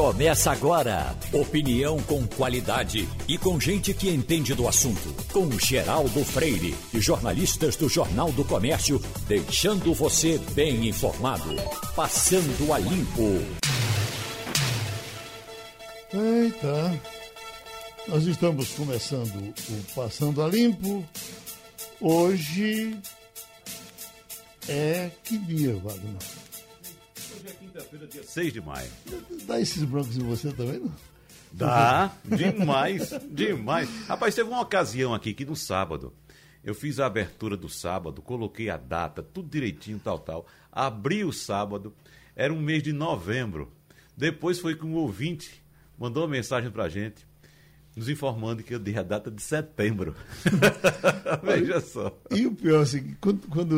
Começa agora. Opinião com qualidade e com gente que entende do assunto. Com Geraldo Freire e jornalistas do Jornal do Comércio, deixando você bem informado. Passando a limpo. Eita. Nós estamos começando o Passando a Limpo. Hoje é que dia, Wagner? Quinta-feira, dia 6 de maio. Dá esses brancos em você também, não? Dá, demais, demais. Rapaz, teve uma ocasião aqui que no sábado eu fiz a abertura do sábado, coloquei a data, tudo direitinho, tal, tal. Abri o sábado, era um mês de novembro. Depois foi que um ouvinte mandou uma mensagem pra gente nos informando que eu dei a data de setembro. Veja só. E o pior, assim, quando, quando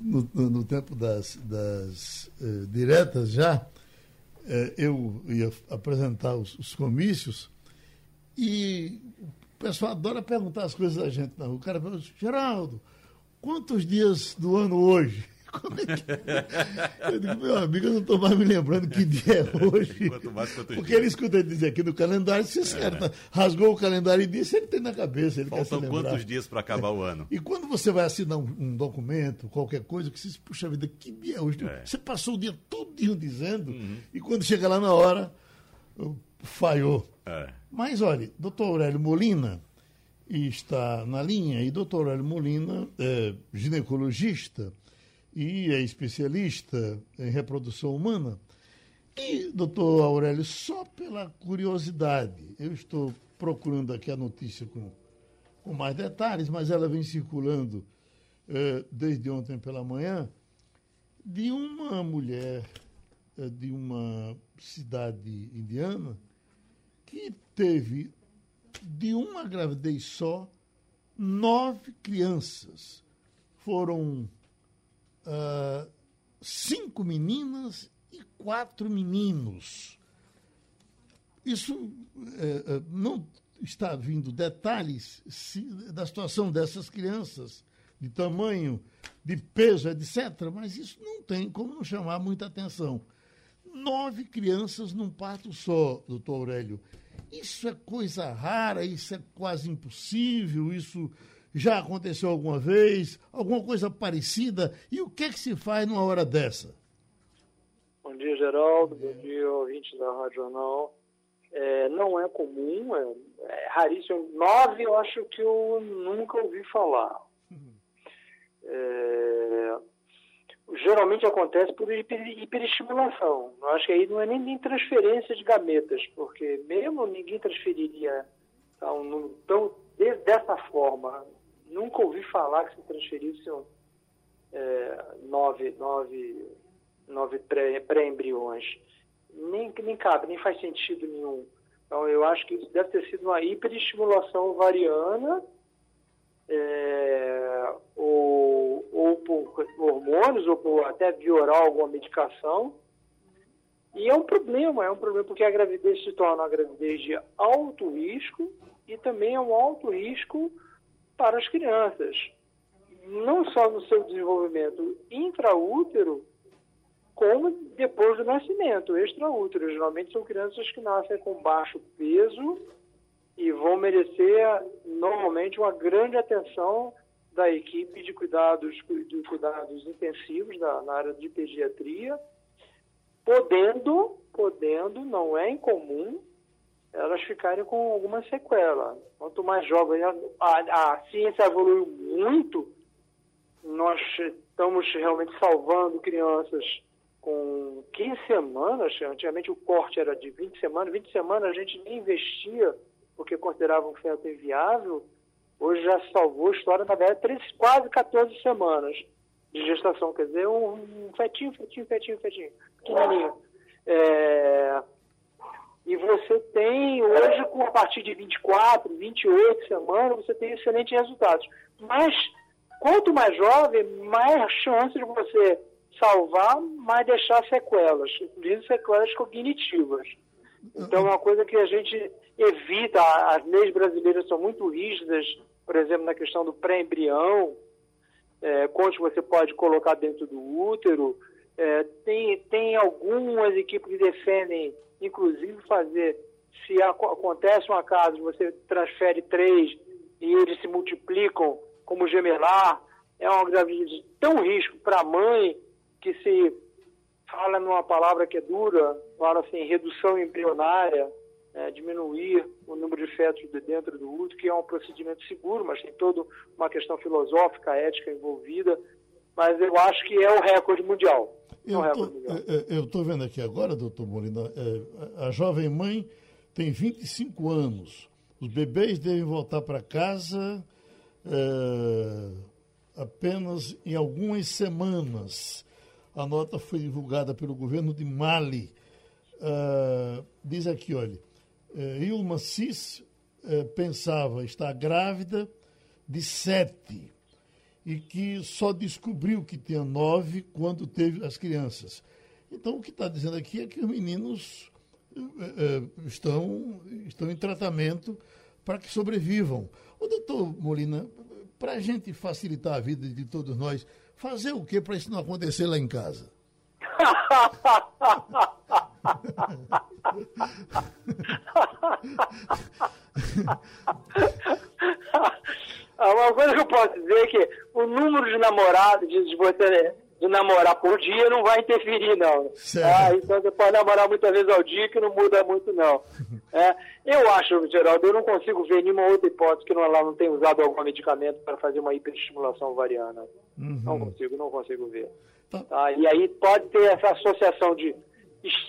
no, no, no, tempo das, das uh, diretas já, uh, eu ia apresentar os, os, comícios e o pessoal adora perguntar as coisas da gente. Não. O cara pergunta, Geraldo, quantos dias do ano hoje? Como é que... Eu digo, meu amigo, eu não estou mais me lembrando que dia é hoje. Quanto mais, quanto Porque dia. ele escuta dizer aqui no calendário, se esse é. cara rasgou o calendário e disse, ele tem na cabeça. Ele Faltam quantos dias para acabar é. o ano? E quando você vai assinar um, um documento, qualquer coisa, que você diz, puxa vida, que dia é hoje? É. Você passou o dia todo dizendo, uhum. e quando chega lá na hora, falhou. É. Mas olha, doutor Aurélio Molina está na linha, e doutor Aurélio Molina é ginecologista e é especialista em reprodução humana. E, doutor Aurélio, só pela curiosidade, eu estou procurando aqui a notícia com, com mais detalhes, mas ela vem circulando eh, desde ontem pela manhã, de uma mulher eh, de uma cidade indiana que teve, de uma gravidez só, nove crianças. Foram uh, cinco meninas e quatro meninos. Isso uh, uh, não está vindo detalhes se, da situação dessas crianças, de tamanho, de peso, etc., mas isso não tem como não chamar muita atenção. Nove crianças num parto só, doutor Aurélio. Isso é coisa rara, isso é quase impossível, isso já aconteceu alguma vez? Alguma coisa parecida? E o que é que se faz numa hora dessa? Bom dia, Geraldo. Bom dia, ouvintes da Rádio Jornal. É, não é comum, é, é, raríssimo. Nove eu acho que eu nunca ouvi falar. É, geralmente acontece por hiper, hiperestimulação. Eu acho que aí não é nem, nem transferência de gametas, porque mesmo ninguém transferiria tá, um número tão dessa forma nunca ouvi falar que se transferissem é, nove, nove, nove pré-embriões. nem, nem cabe, nem faz sentido nenhum. Então, eu acho que isso deve ter sido uma hiperestimulação ovariana, é, ou, ou por hormônios, ou por até viorar alguma medicação. E é um problema, é um problema porque a gravidez se torna uma gravidez de alto risco e também é um alto risco para as crianças, não só no seu desenvolvimento intraútero, como depois do nascimento, extraútero. Geralmente são crianças que nascem com baixo peso e vão merecer normalmente uma grande atenção da equipe de cuidados, de cuidados intensivos da, na área de pediatria, podendo, podendo, não é incomum, elas ficarem com alguma sequela. Quanto mais jovem, a, a, ciência evoluiu muito, nós estamos realmente salvando crianças com 15 semanas, antigamente o corte era de 20 semanas, 20 semanas a gente nem investia porque considerava um feto inviável, hoje já salvou a história, na verdade, quase 14 semanas de gestação, quer dizer, um, um fetinho, fetinho, fetinho, fetinho, pequenininho. É, e você tem, hoje, com a partir de 24, 28 semanas, você tem excelentes resultados. Mas, quanto mais jovem, mais chance de você salvar, mais deixar sequelas, inclusive sequelas cognitivas. Então, é uma coisa que a gente evita, as leis brasileiras são muito rígidas, por exemplo, na questão do pré-embrião, é, quantos você pode colocar dentro do útero, É, tem, tem algumas equipes que defendem, inclusive, fazer, se acontece um acaso, você transfere três e eles se multiplicam como gemelar, é uma gravidez tão risco para a mãe que se fala numa palavra que é dura, fala assim, redução embrionária, é, diminuir o número de fetos de dentro do útero, que é um procedimento seguro, mas tem toda uma questão filosófica, ética envolvida, mas eu acho que é o recorde mundial. Eu estou vendo aqui agora, doutor Molina, é, a jovem mãe tem 25 anos. Os bebês devem voltar para casa é, apenas em algumas semanas. A nota foi divulgada pelo governo de Mali. Uh, diz aqui, olha, uh, Ilma Cis pensava estar grávida de sete e que só descobriu que tinha nove quando teve as crianças. Então, o que está dizendo aqui é que os meninos eh, eh, estão, estão em tratamento para que sobrevivam. O doutor Molina, para a gente facilitar a vida de todos nós, fazer o que para isso não acontecer lá em casa? Uma coisa que eu posso dizer é que o número de namorados, de, de você de namorar por dia não vai interferir, não. Ah, então você pode namorar muitas vezes ao dia que não muda muito, não. É, eu acho, Geraldo, eu não consigo ver nenhuma outra hipótese que ela não tenha usado algum medicamento para fazer uma hiperestimulação ovariana. Uhum. Não consigo, não consigo ver. Tá. Tá, e aí pode ter essa associação de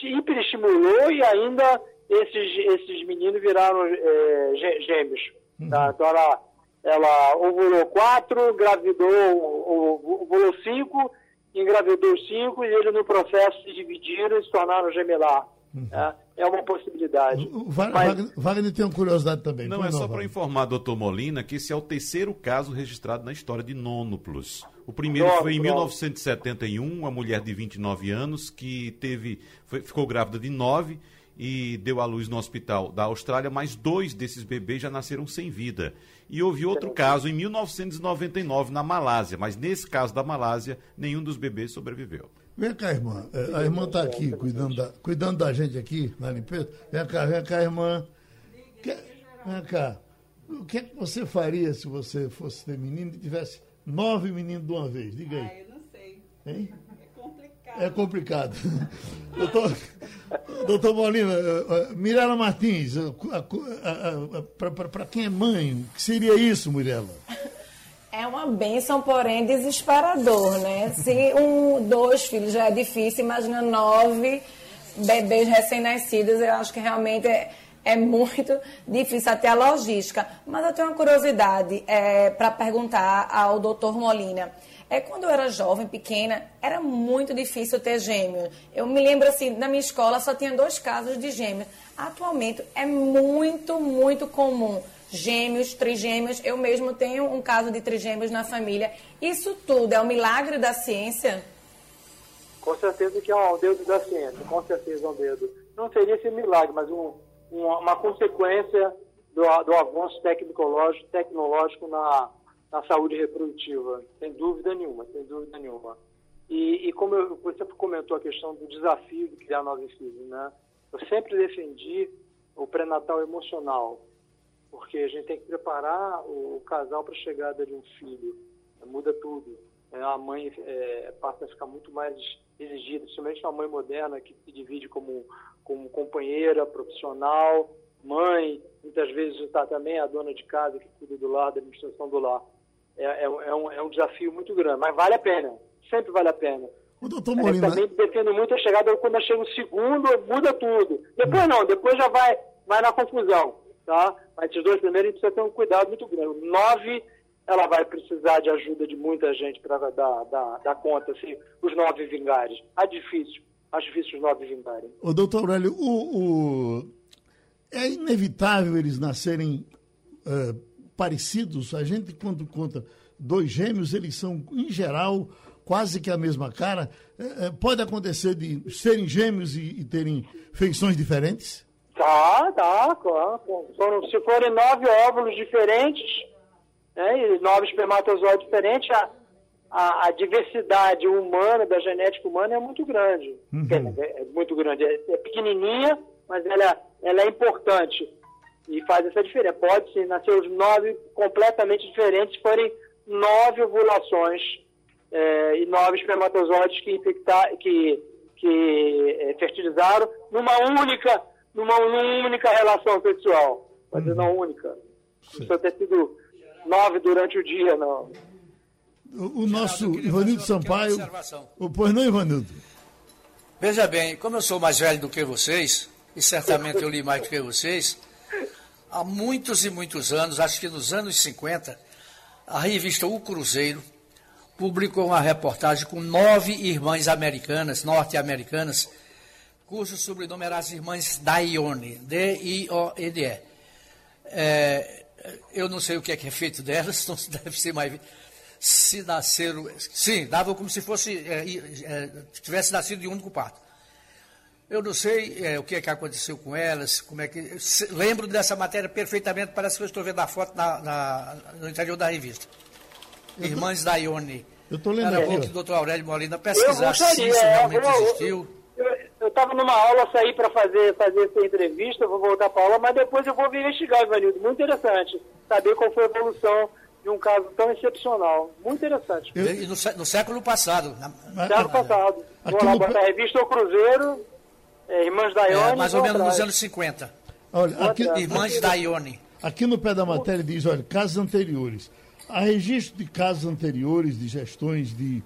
hiperestimulou e ainda esses, esses meninos viraram é, gêmeos. Tá? Uhum. Tá? Então ela, ela ovulou quatro, engravidou, ovulou cinco, engravidou cinco e ele no processo se dividiram e se tornaram gemelar. Uhum. É, é, uma possibilidade. O Wagner, Mas... Wagner tem uma curiosidade também. Não, é só para informar, doutor Molina, que esse é o terceiro caso registrado na história de Nônuplos. O primeiro foi em pronto. 1971, uma mulher de 29 anos que teve, foi, ficou grávida de 9 e deu à luz no hospital da Austrália, mas dois desses bebês já nasceram sem vida. E houve outro caso em 1999 na Malásia, mas nesse caso da Malásia, nenhum dos bebês sobreviveu. Vem cá, irmã. É, a irmã está aqui cuidando da, cuidando da gente aqui na limpeza. Vem cá, vem cá, irmã. Vem cá. O que, é que você faria se você fosse ter menino e tivesse Nove meninos de uma vez, diga aí. Ah, eu não sei. Hein? É complicado. Doutor, doutor Molina, eh, eh, Mirela Martins, eh, para quem é mãe, o que seria isso, Mirela? É uma bênção, porém desesperador, né? Se um, dois filhos já é difícil, imagina nove bebês recém-nascidos, eu acho que realmente é, é muito difícil até a logística. Mas eu tenho uma curiosidade é, para perguntar ao doutor Molina. É, quando eu era jovem, pequena, era muito difícil ter gêmeos. Eu me lembro assim, na minha escola só tinha dois casos de gêmeos. Atualmente é muito, muito comum. Gêmeos, trigêmeos, eu mesmo tenho um caso de trigêmeos na família. Isso tudo é um milagre da ciência? Com certeza que é um dedo da ciência, com certeza é um dedo. Não seria esse milagre, mas um, uma, uma consequência do, do, avanço tecnológico, tecnológico na, na saúde reprodutiva, sem dúvida nenhuma, sem dúvida nenhuma. E, e como eu, você comentou a questão do desafio de criar novos filhos, né? Eu sempre defendi o pré-natal emocional, porque a gente tem que preparar o casal para a chegada de um filho. Muda tudo. É, a mãe é, passa a ficar muito mais exigida, principalmente uma mãe moderna que se divide como, como companheira, profissional, mãe, muitas vezes está também a dona de casa que cuida do lar, da administração do lar. É, é, é, um, é um desafio muito grande, mas vale a pena, sempre vale a pena. O doutor Molina... É, também defendo muito a chegada quando chega o segundo, muda tudo. Depois não, depois já vai, vai na confusão, tá? Mas esses dois primeiros a gente precisa ter um cuidado muito grande. Nove ela vai precisar de ajuda de muita gente para dar, dar, dar conta, assim, os nove vingares. É difícil, acho difícil os nove vingarem. O doutor Aurélio, o, o... é inevitável eles nascerem uh, parecidos? A gente, quando conta dois gêmeos, eles são, em geral, quase que a mesma cara. Uh, pode acontecer de serem gêmeos e, e terem feições diferentes? Tá, tá. Claro. Se forem nove óvulos diferentes, né, e nove espermatozoides diferentes, a, a, a, diversidade humana, da genética humana, é muito grande. Uhum. É, é, muito grande. É, é, pequenininha, mas ela, ela é importante. E faz essa diferença. Pode sim nascer os nove completamente diferentes forem nove ovulações é, e nove espermatozoides que, infectar, que, que é, fertilizaram numa única, numa única relação sexual. Pode uhum. não única. Não precisa ter sido nove durante o dia, não. O, o nosso Ivanildo Sampaio. O, pois não, Ivanildo? Veja bem, como eu sou mais velho do que vocês, e certamente eu li mais do que vocês, há muitos e muitos anos, acho que nos anos 50, a revista O Cruzeiro publicou uma reportagem com nove irmãs americanas, norte-americanas, cujo sobrenome era as irmãs Daione, D-I-O-N-E. É, eu não sei o que é, que é feito delas, não deve ser mais. Se nasceram. Sim, dava como se fosse. É, é, tivesse nascido de único parto. Eu não sei é, o que é que aconteceu com elas, como é que. Se, lembro dessa matéria perfeitamente, parece que eu estou vendo a foto na, na, no interior da revista. Irmãs da Ione. Eu estou lendo Era bom que o doutor Aurélio Molina pesquisasse se isso realmente eu, existiu. Eu estava numa aula, saí para fazer, fazer essa entrevista, vou voltar para a aula, mas depois eu vou investigar, Ivanildo. Muito interessante saber qual foi a evolução de um caso tão excepcional. Muito interessante. Eu... No, no, século passado. No século passado. Vou lá botar a revista O Cruzeiro é, Irmãs da Ione. É, mais ou menos atrás. nos anos 50. Olha, aqui, Irmãs aqui, da Ione. Aqui no pé da matéria diz, olha, casos anteriores. Há registro de casos anteriores de gestões de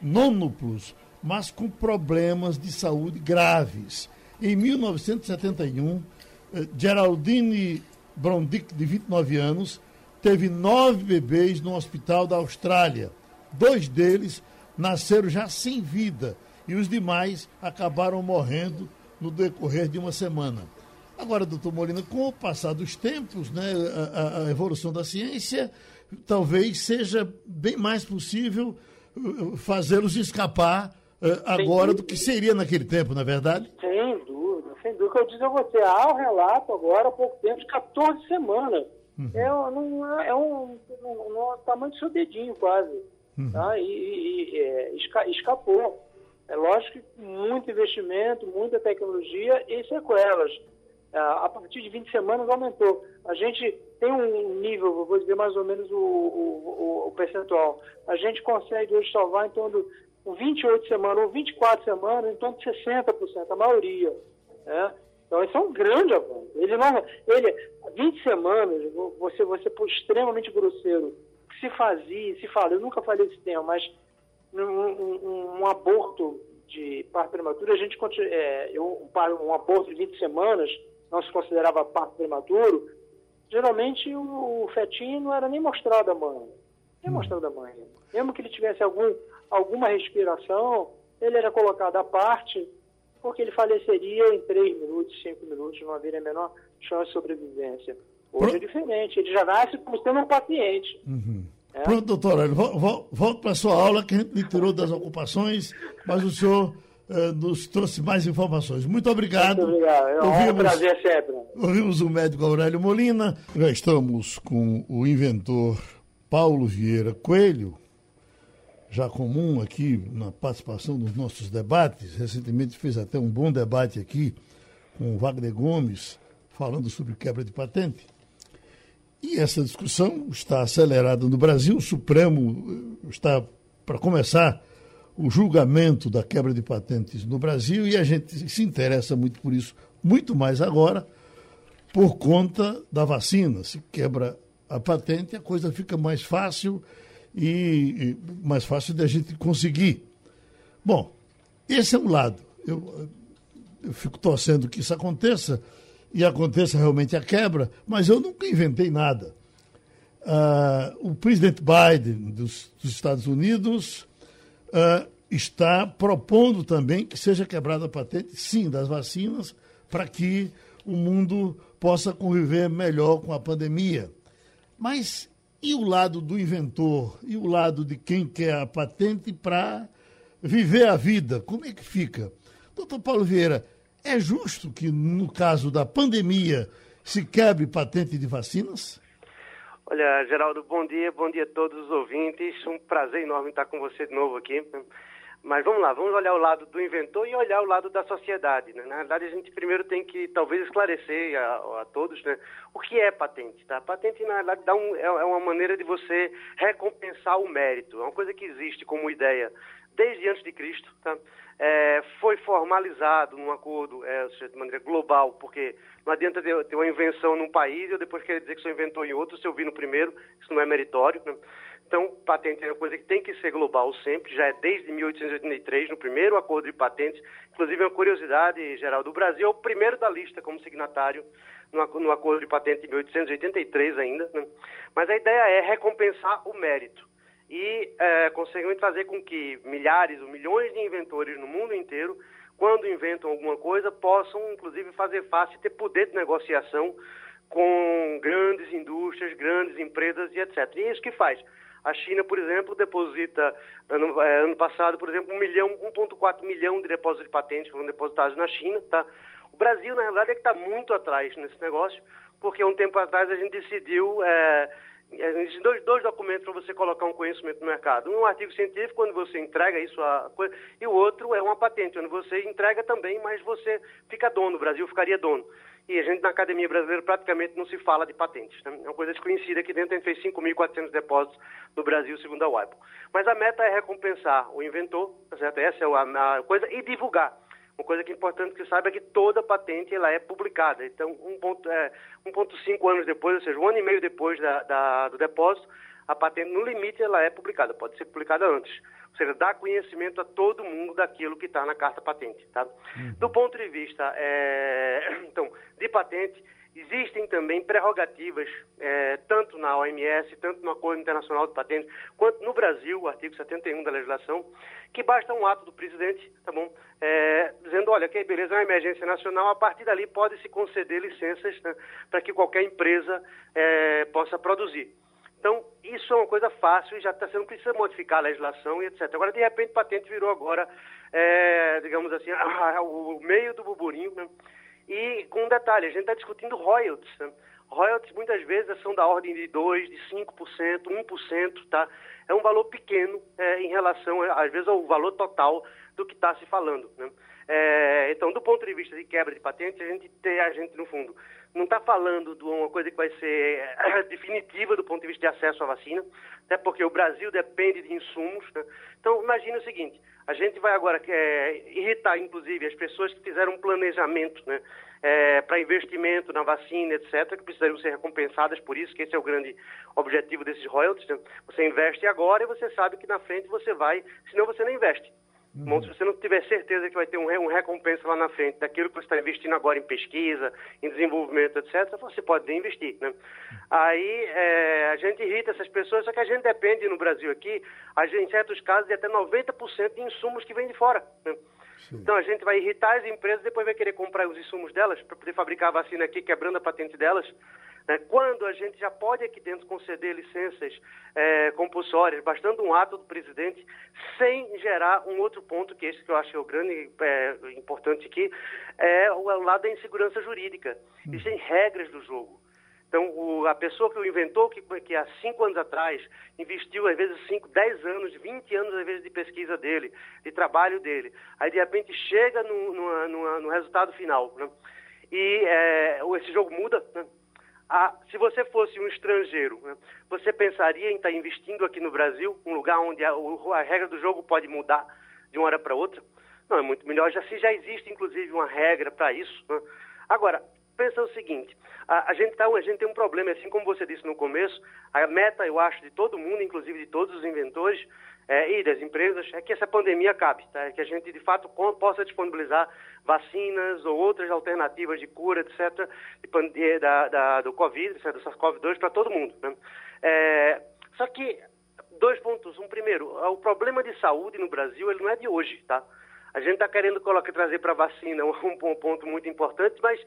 nônuplos, mas com problemas de saúde graves. Em 1971, eh, Geraldine Brondick, de 29 anos, teve nove bebês no hospital da Austrália. Dois deles nasceram já sem vida e os demais acabaram morrendo no decorrer de uma semana. Agora, doutor Molina, com o passar dos tempos, né, a, a evolução da ciência, talvez seja bem mais possível uh, fazê-los escapar uh, agora do que seria naquele tempo, não é verdade? Sem dúvida, sem dúvida. Eu digo a você, há um relato agora, há pouco tempo, de 14 semanas. Uhum. É, não, é um, um, um, tamanho do seu dedinho quase. Uhum. Tá? E, e, e é, esca, escapou. É lógico que muito investimento, muita tecnologia e sequelas. A partir de 20 semanas aumentou. A gente tem um nível, vou dizer mais ou menos o, o, o percentual. A gente consegue hoje salvar em torno de 28 semanas ou 24 semanas, em torno de 60%, a maioria. Né? Então, isso é um grande avanço. Ele não, ele, 20 semanas, você, você por extremamente grosseiro, se fazia, se fala, eu nunca falei esse tema, mas um, um, um aborto de parto prematuro, a gente é, eu, um aborto de 20 semanas não se considerava parto prematuro, geralmente o, o fetinho não era nem mostrado à mãe. Nem hum. mostrado à mãe. Mesmo que ele tivesse algum, alguma respiração, ele era colocado à parte, porque ele faleceria em 3 minutos, 5 minutos, não haveria a menor chance de sobrevivência. Hoje é diferente, ele já nasce como sendo um paciente. Uhum. É? Pronto, doutor Hélio, volto para a sua aula, que a gente lhe tirou das ocupações, mas o senhor eh, nos trouxe mais informações. Muito obrigado. Muito obrigado. É um ouvimos, prazer sempre. Ouvimos o médico Aurélio Molina. Já estamos com o inventor Paulo Vieira Coelho, já comum aqui na participação dos nossos debates. Recentemente fez até um bom debate aqui com o Wagner Gomes, falando sobre quebra de patente. E essa discussão está acelerada no Brasil. O Supremo eh, está para começar o julgamento da quebra de patentes no Brasil e a gente se interessa muito por isso, muito mais agora, por conta da vacina. Se quebra a patente, a coisa fica mais fácil e, e mais fácil de a gente conseguir. Bom, esse é um lado. Eu, eu fico torcendo que isso aconteça e aconteça realmente a quebra, mas eu nunca inventei nada. Uh, o presidente Biden dos, dos Estados Unidos uh, está propondo também que seja quebrada a patente, sim, das vacinas, para que o mundo possa conviver melhor com a pandemia. Mas e o lado do inventor? E o lado de quem quer a patente para viver a vida? Como é que fica? Doutor Paulo Vieira, é justo que, no caso da pandemia, se quebre patente de vacinas? Olha, Geraldo, bom dia, bom dia a todos os ouvintes. Um prazer enorme estar com você de novo aqui. Mas vamos lá, vamos olhar o lado do inventor e olhar o lado da sociedade. Né? Na verdade, a gente primeiro tem que talvez esclarecer a, a todos né, o que é patente. Tá? Patente, na verdade, dá um, é, é uma maneira de você recompensar o mérito. É uma coisa que existe como ideia desde antes de Cristo. Tá? É, foi formalizado num acordo é, de maneira global, porque não adianta ter uma invenção num país e eu depois querer dizer que sou inventor em outro, se eu vi no primeiro, isso não é meritório. Né? Então, patente é uma coisa que tem que ser global sempre, já é desde 1883, no primeiro acordo de patentes. Inclusive, uma curiosidade geral do Brasil é o primeiro da lista como signatário no acordo de patente de 1883 ainda. Né? Mas a ideia é recompensar o mérito e, é, conseguimos fazer com que milhares ou milhões de inventores no mundo inteiro, quando inventam alguma coisa, possam, inclusive, fazer face, ter poder de negociação com grandes indústrias, grandes empresas e etc. E é isso que faz. A China, por exemplo, deposita, ano, é, ano passado, por exemplo, 1 milhão, 1,4 milhão de depósitos de patentes foram depositados na China. Tá? O Brasil, na verdade, é que está muito atrás nesse negócio, porque um tempo atrás a gente decidiu. É, Existem dois, dois documentos para você colocar um conhecimento no mercado. Um, um artigo científico, quando você entrega isso a coisa, e o outro é uma patente, onde você entrega também, mas você fica dono, o Brasil ficaria dono e a gente na Academia Brasileira praticamente não se fala de patentes. Né? É uma coisa desconhecida aqui dentro, a gente fez 5.400 depósitos no Brasil, segundo a WIPO. Mas a meta é recompensar o inventor, tá certo? essa é a, coisa, e divulgar. Uma coisa que é importante que saiba é que toda patente ela é publicada. Então, 1,5 é, anos depois, ou seja, um ano e meio depois da, da, do depósito, a patente, no limite, ela é publicada. Pode ser publicada antes. Ou seja, dá conhecimento a todo mundo daquilo que está na carta patente. Tá? Uhum. Do ponto de vista é, então, de patente, existem também prerrogativas, é, tanto na OMS, tanto no Acordo Internacional de Patentes, quanto no Brasil, o artigo 71 da legislação, que basta um ato do presidente, tá bom, é, dizendo, olha, que beleza, é uma emergência nacional, a partir dali pode se conceder licenças né, para que qualquer empresa é, possa produzir. Então, isso é uma coisa fácil e já está sendo precisa modificar a legislação e etc. Agora, de repente, patente virou agora, digamos assim, o meio do burburinho. Né? E com um detalhe, a gente está discutindo royalties. Né? Royalties muitas vezes são da ordem de 2%, de 5%, 1%, tá? É um valor pequeno é, em relação, às vezes, ao valor total do que está se falando. Né? É, então, do ponto de vista de quebra de patente, a gente tem, a gente, no fundo, não está falando de uma coisa que vai ser é, definitiva do ponto de vista de acesso à vacina, até porque o Brasil depende de insumos. Né? Então, imagine o seguinte: a gente vai agora é, irritar, inclusive, as pessoas que fizeram um planejamento né, é, para investimento na vacina, etc., que precisariam ser recompensadas por isso, que esse é o grande objetivo desses royalties. Né? Você investe agora e você sabe que na frente você vai, senão você não investe. Uhum. Se você não tiver certeza que vai ter um, um recompensa lá na frente daquilo que você está investindo agora em pesquisa, em desenvolvimento, etc., você pode investir. Né? Aí é, a gente irrita essas pessoas, só que a gente depende no Brasil aqui, a gente, em certos casos, de até 90% de insumos que vêm de fora. Né? Então a gente vai irritar as empresas, depois vai querer comprar os insumos delas para poder fabricar a vacina aqui, quebrando a patente delas. Né? Quando a gente já pode aqui dentro conceder licenças é, compulsórias, bastando um ato do presidente, sem gerar um outro ponto, que esse que eu acho que é o grande é, importante aqui, é o lado da insegurança jurídica. Hum. Existem regras do jogo. Então, o, a pessoa que o inventou, que, que há cinco anos atrás investiu, às vezes, cinco, dez anos, vinte anos, às vezes, de pesquisa dele, de trabalho dele, aí, de repente, chega no, no, no, no resultado final, né? E é, esse jogo muda, né? Ah, se você fosse um estrangeiro, né, você pensaria em estar investindo aqui no Brasil, um lugar onde a, a regra do jogo pode mudar de uma hora para outra? Não, é muito melhor, já se já existe inclusive uma regra para isso. Né? Agora, pensa o seguinte, a, a, gente tá, a gente tem um problema, assim como você disse no começo, a meta, eu acho, de todo mundo, inclusive de todos os inventores, é, e das empresas é que essa pandemia acabe, tá? É que a gente de fato possa disponibilizar vacinas ou outras alternativas de cura, etc., de, da, da, do Covid, etc., do SARS-CoV-2 para todo mundo. Né? É, só que, dois pontos. Um, primeiro, o problema de saúde no Brasil ele não é de hoje, tá? A gente está querendo colocar, trazer para a vacina um, um, ponto muito importante, mas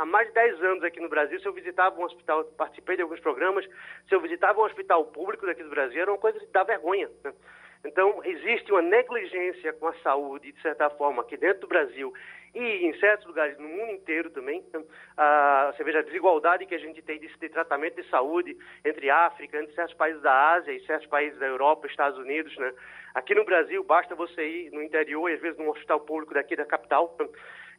há mais de 10 anos aqui no Brasil, se eu visitava um hospital, participei de alguns programas, se eu visitava um hospital público daqui do Brasil, era uma coisa de dar vergonha. Né? Então, existe uma negligência com a saúde, de certa forma, aqui dentro do Brasil e em certos lugares no mundo inteiro também. Ah, você veja a desigualdade que a gente tem de, de, tratamento de saúde entre África, entre certos países da Ásia e certos países da Europa, Estados Unidos. Né? Aqui no Brasil, basta você ir no interior e às vezes num hospital público daqui da capital.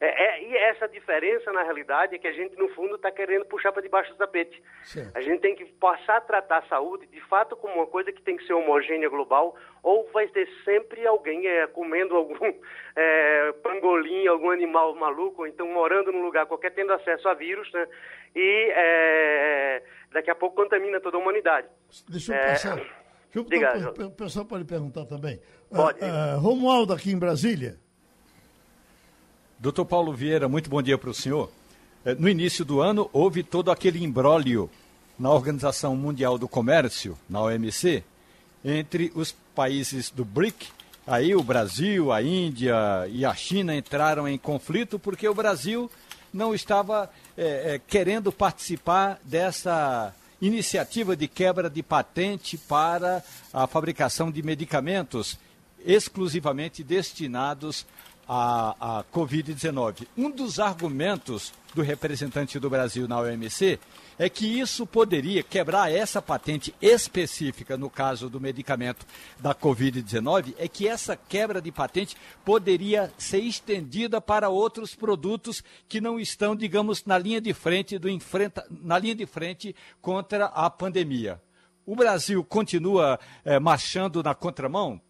É, é, e essa diferença, na realidade, é que a gente, no fundo, está querendo puxar para debaixo do tapete. Certo. A gente tem que passar a tratar a saúde, de fato, como uma coisa que tem que ser homogênea global, ou vai ter sempre alguém é, comendo algum é, pangolim, algum animal maluco, ou então morando num lugar qualquer, tendo acesso a vírus, né? E é, daqui a pouco contamina toda a humanidade. Deixa eu é, passar. Deixa eu, Diga, o pessoal pode perguntar também. Pode. Uh, uh, Romualdo, aqui em Brasília. Doutor Paulo Vieira, muito bom dia para o senhor. É, no início do ano, houve todo aquele imbróglio na Organização Mundial do Comércio, na OMC, entre os países do BRIC. Aí o Brasil, a Índia e a China entraram em conflito porque o Brasil não estava é, é, querendo participar dessa iniciativa de quebra de patente para a fabricação de medicamentos exclusivamente destinados a, a Covid-19. Um dos argumentos do representante do Brasil na OMC é que isso poderia quebrar essa patente específica no caso do medicamento da Covid-19, é que essa quebra de patente poderia ser estendida para outros produtos que não estão, digamos, na linha de frente do enfrenta, na linha de frente contra a pandemia. O Brasil continua é, marchando na contramão?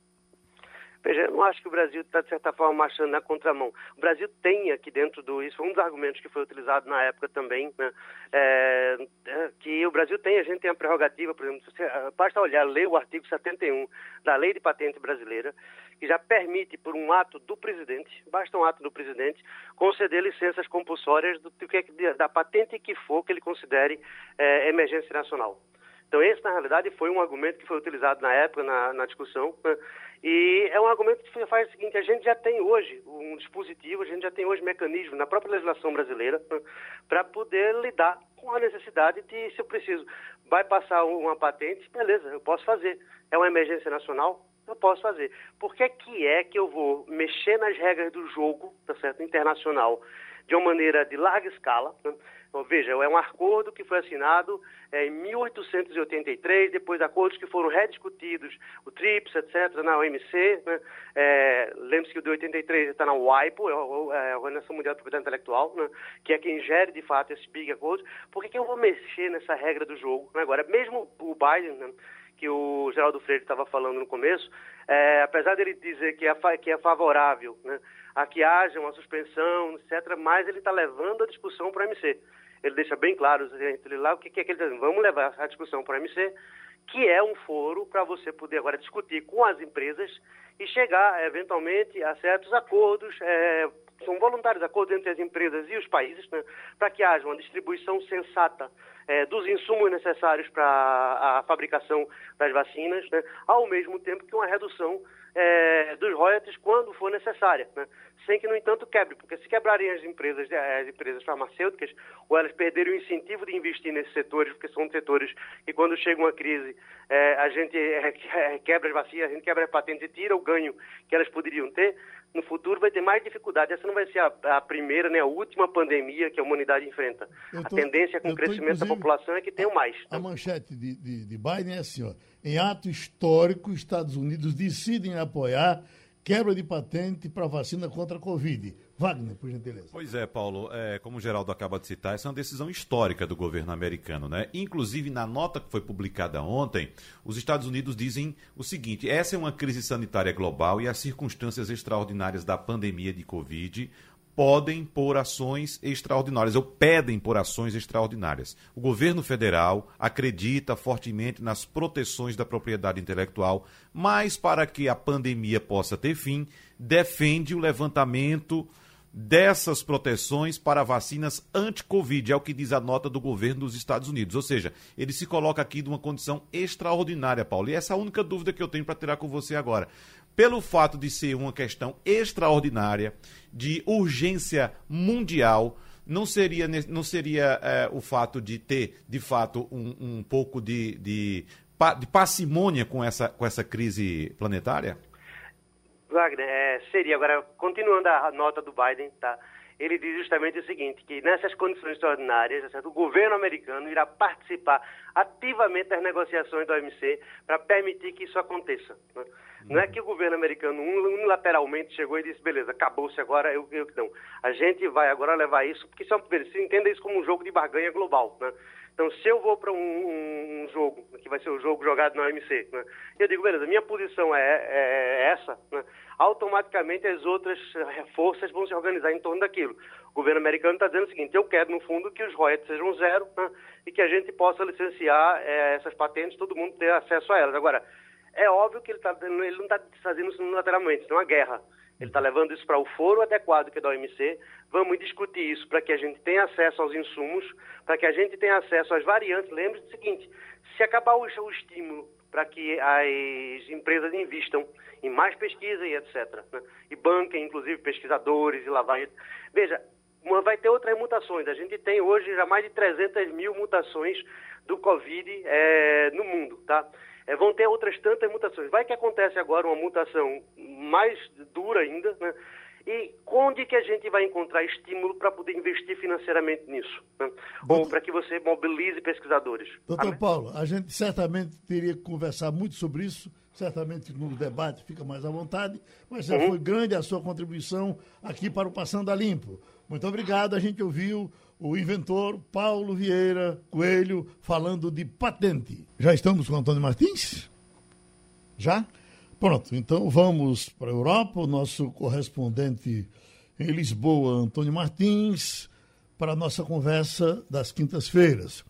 Veja, eu acho que o Brasil está, de certa forma, marchando na contramão. O Brasil tem aqui dentro do. Isso foi um dos argumentos que foi utilizado na época também, né? é, é, que o Brasil tem, a gente tem a prerrogativa, por exemplo, você, ah, basta olhar, ler o artigo 71 da Lei de Patente Brasileira, que já permite, por um ato do presidente, basta um ato do presidente, conceder licenças compulsórias do, do, da patente que for que ele considere é, emergência nacional. Então, esse, na realidade, foi um argumento que foi utilizado na época, na, na discussão, né? E é um argumento que faz o seguinte: a gente já tem hoje um dispositivo, a gente já tem hoje mecanismo na própria legislação brasileira né, para poder lidar com a necessidade de, se eu preciso, vai passar uma patente, beleza, eu posso fazer. É uma emergência nacional, eu posso fazer. Por que, que é que eu vou mexer nas regras do jogo, tá certo, internacional, de uma maneira de larga escala? Né? Então, veja, é um acordo que foi assinado é, em 1883, depois acordos que foram rediscutidos, o TRIPS, etc., na OMC. Né? É, Lembre-se que o de 83 está na WIPO, é, é a Organização Mundial de Propriedade Intelectual, né? que é quem gere, de fato, esse big acordo. Por que, que eu vou mexer nessa regra do jogo? Né? Agora, mesmo o Biden, né? que o Geraldo Freire estava falando no começo, é, apesar dele dizer que é, que é favorável né, a que haja uma suspensão, etc., mas ele está levando a discussão para o MC ele deixa bem claro entre lá o que, é que ele diz. Vamos levar a discussão para o MC, que é um foro para você poder agora discutir com as empresas e chegar, eventualmente, a certos acordos, é, são voluntários acordos entre as empresas e os países, né, para que haja uma distribuição sensata é, dos insumos necessários para a fabricação das vacinas, né, ao mesmo tempo que uma redução é, dos royalties quando for necessária, né? sem que, no entanto, quebre, porque se quebrarem as empresas, as empresas farmacêuticas, ou elas perderem o incentivo de investir nesses setores, porque são setores que, quando chega uma crise, é, a gente é, quebra as vacinas, a gente quebra as patentes e tira o ganho que elas poderiam ter, no futuro vai ter mais dificuldade. Essa não vai ser a, a primeira nem a última pandemia que a humanidade enfrenta. Tô, a tendência com o crescimento da população é que tenham mais. A, a manchete de, de, de Biden é assim, ó, em ato histórico, Estados Unidos decidem apoiar quebra de patente para vacina contra a Covid. Wagner, por gentileza. Pois é, Paulo, é, como o Geraldo acaba de citar, essa é uma decisão histórica do governo americano, né? Inclusive, na nota que foi publicada ontem, os Estados Unidos dizem o seguinte: essa é uma crise sanitária global e as circunstâncias extraordinárias da pandemia de Covid podem por ações extraordinárias, ou pedem por ações extraordinárias. O governo federal acredita fortemente nas proteções da propriedade intelectual, mas para que a pandemia possa ter fim, defende o levantamento dessas proteções para vacinas anti-Covid, é o que diz a nota do governo dos Estados Unidos. Ou seja, ele se coloca aqui numa condição extraordinária, Paulo. E essa é a única dúvida que eu tenho para tirar com você agora. Pelo fato de ser uma questão extraordinária, de urgência mundial, não seria, não seria é, o fato de ter, de fato, um, um pouco de, de, de parcimônia com essa, com essa crise planetária? Wagner, é, seria. Agora, continuando a nota do Biden, tá? Ele diz justamente o seguinte, que nessas condições extraordinárias, o governo americano irá participar ativamente das negociações da OMC para permitir que isso aconteça. Né? Não é que o governo americano unilateralmente chegou e disse, beleza, acabou-se agora, eu, eu não. A gente vai agora levar isso, porque é, se entenda isso como um jogo de barganha global, né? Então, se eu vou para um, um, um, jogo, que vai ser o jogo jogado na OMC, né, eu digo, beleza, minha posição é, é, é essa, né, automaticamente as outras forças vão se organizar em torno daquilo. O governo americano está dizendo o seguinte, eu quero, no fundo, que os royalties sejam zero né, e que a gente possa licenciar é, essas patentes, todo mundo ter acesso a elas. Agora, é óbvio que ele, tá, ele não está fazendo isso unilateralmente, isso é uma guerra. Ele está levando isso para o foro adequado que é da OMC. Vamos discutir isso para que a gente tenha acesso aos insumos, para que a gente tenha acesso às variantes. Lembre-se do seguinte: se acabar o, o estímulo para que as empresas investam em mais pesquisa e etc., né? e banquem, inclusive, pesquisadores e lavagem. Veja, vai ter outras mutações. A gente tem hoje já mais de 300 mil mutações do Covid é, no mundo, tá? É, vão ter outras tantas mutações. Vai que acontece agora uma mutação mais dura ainda, né? E onde que a gente vai encontrar estímulo para poder investir financeiramente nisso? Né? Ou para que você mobilize pesquisadores? Doutor Amém? Paulo, a gente certamente teria que conversar muito sobre isso, certamente no debate fica mais à vontade, mas uhum. foi grande a sua contribuição aqui para o Passando a Limpo. Muito obrigado, a gente ouviu o inventor Paulo Vieira Coelho falando de patente. Já estamos com Antônio Martins? Já? Pronto, então vamos para a Europa. O nosso correspondente em Lisboa, Antônio Martins, para a nossa conversa das quintas-feiras.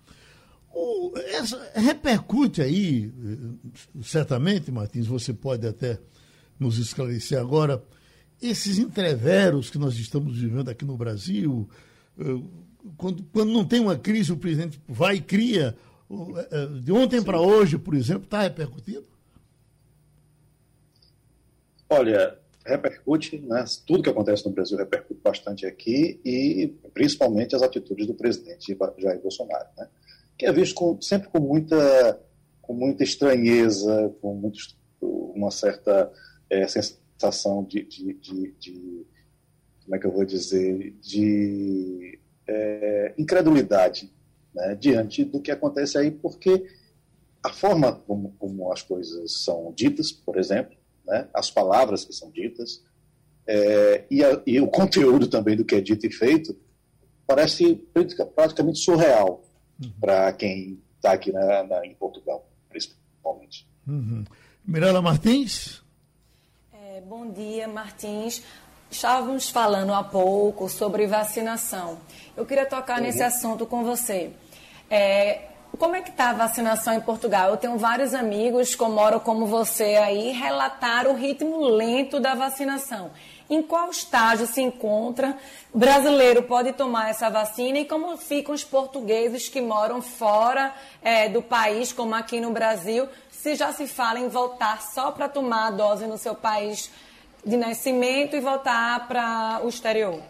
repercute aí, certamente, Martins, você pode até nos esclarecer agora, esses entreveros que nós estamos vivendo aqui no Brasil, eh, quando, quando não tem uma crise, o presidente vai e cria. É, é, de ontem para hoje, por exemplo, está repercutindo? Olha, repercute, né? tudo que acontece no Brasil repercute bastante aqui e principalmente as atitudes do presidente Jair Bolsonaro, né? que é visto com, sempre com muita, com muita estranheza, com muito, uma certa é, sensação de, de, de, de, como é que eu vou dizer, de é, incredulidade né, diante do que acontece aí, porque a forma como, como as coisas são ditas, por exemplo, né, as palavras que são ditas, é, e, a, e, o conteúdo também do que é dito e feito, parece praticamente surreal uhum. para quem está aqui na, na, em Portugal, principalmente. Uhum. Mirela Martins? É, bom dia, Martins. Estávamos falando há pouco sobre vacinação. Eu queria tocar uhum. nesse assunto com você. É, como é que está a vacinação em Portugal? Eu tenho vários amigos que moram como você aí, relataram o ritmo lento da vacinação. Em qual estágio se encontra? Brasileiro pode tomar essa vacina e como ficam os portugueses que moram fora é, do país, como aqui no Brasil, se já se fala em voltar só para tomar a dose no seu país de nascimento e voltar para o exterior?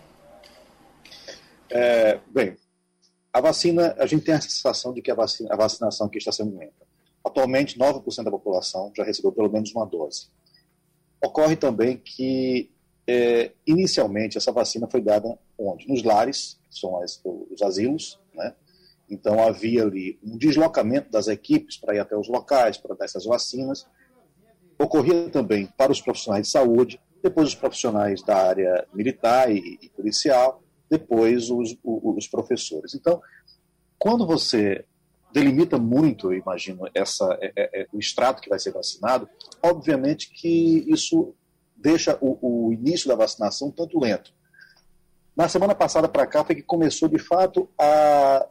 É, bem, a vacina, a gente tem a sensação de que a, vacina, a vacinação aqui está sendo lenta. Atualmente, 9% da população já recebeu pelo menos uma dose. Ocorre também que, é, inicialmente, essa vacina foi dada onde? Nos lares, que são as, os asilos, né? Então, havia ali um deslocamento das equipes para ir até os locais, para dar essas vacinas, ocorria também para os profissionais de saúde, depois os profissionais da área militar e, e policial, depois os, os, os, professores. Então, quando você delimita muito, eu imagino, essa, é, é, é, o extrato que vai ser vacinado, obviamente que isso deixa o, o início da vacinação um tanto lento. Na semana passada para cá foi que começou, de fato, a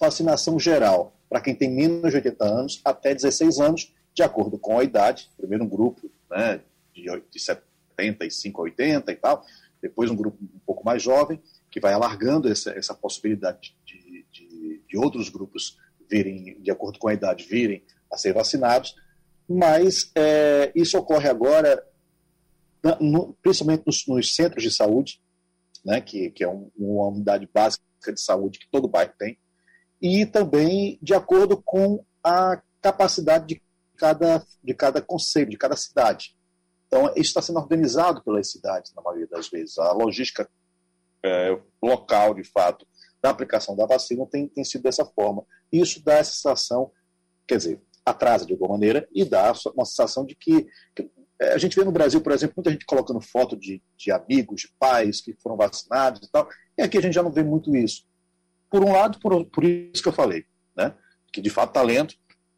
vacinação geral para quem tem menos de 80 anos até 16 anos, de acordo com a idade, primeiro um grupo né, de, de 75 a 80 e tal, depois um grupo um pouco mais jovem, que vai alargando essa, essa possibilidade de, de, de outros grupos virem, de acordo com a idade, virem a ser vacinados, mas é, isso ocorre agora, no, principalmente nos, nos, centros de saúde, né, que, que é um, uma unidade básica de saúde que todo bairro tem, e também de acordo com a capacidade de cada, de cada conselho, de cada cidade. Então, isso está sendo organizado pelas cidades, na maioria das vezes. A logística é, local, de fato, da aplicação da vacina tem, tem sido dessa forma. Isso dá essa sensação, quer dizer, atrasa de alguma maneira e dá uma sensação de que, que é, a gente vê no Brasil, por exemplo, muita gente colocando foto de, de amigos, de pais que foram vacinados e tal, e aqui a gente já não vê muito isso. Por um lado, por, por isso que eu falei, né? que de fato talento,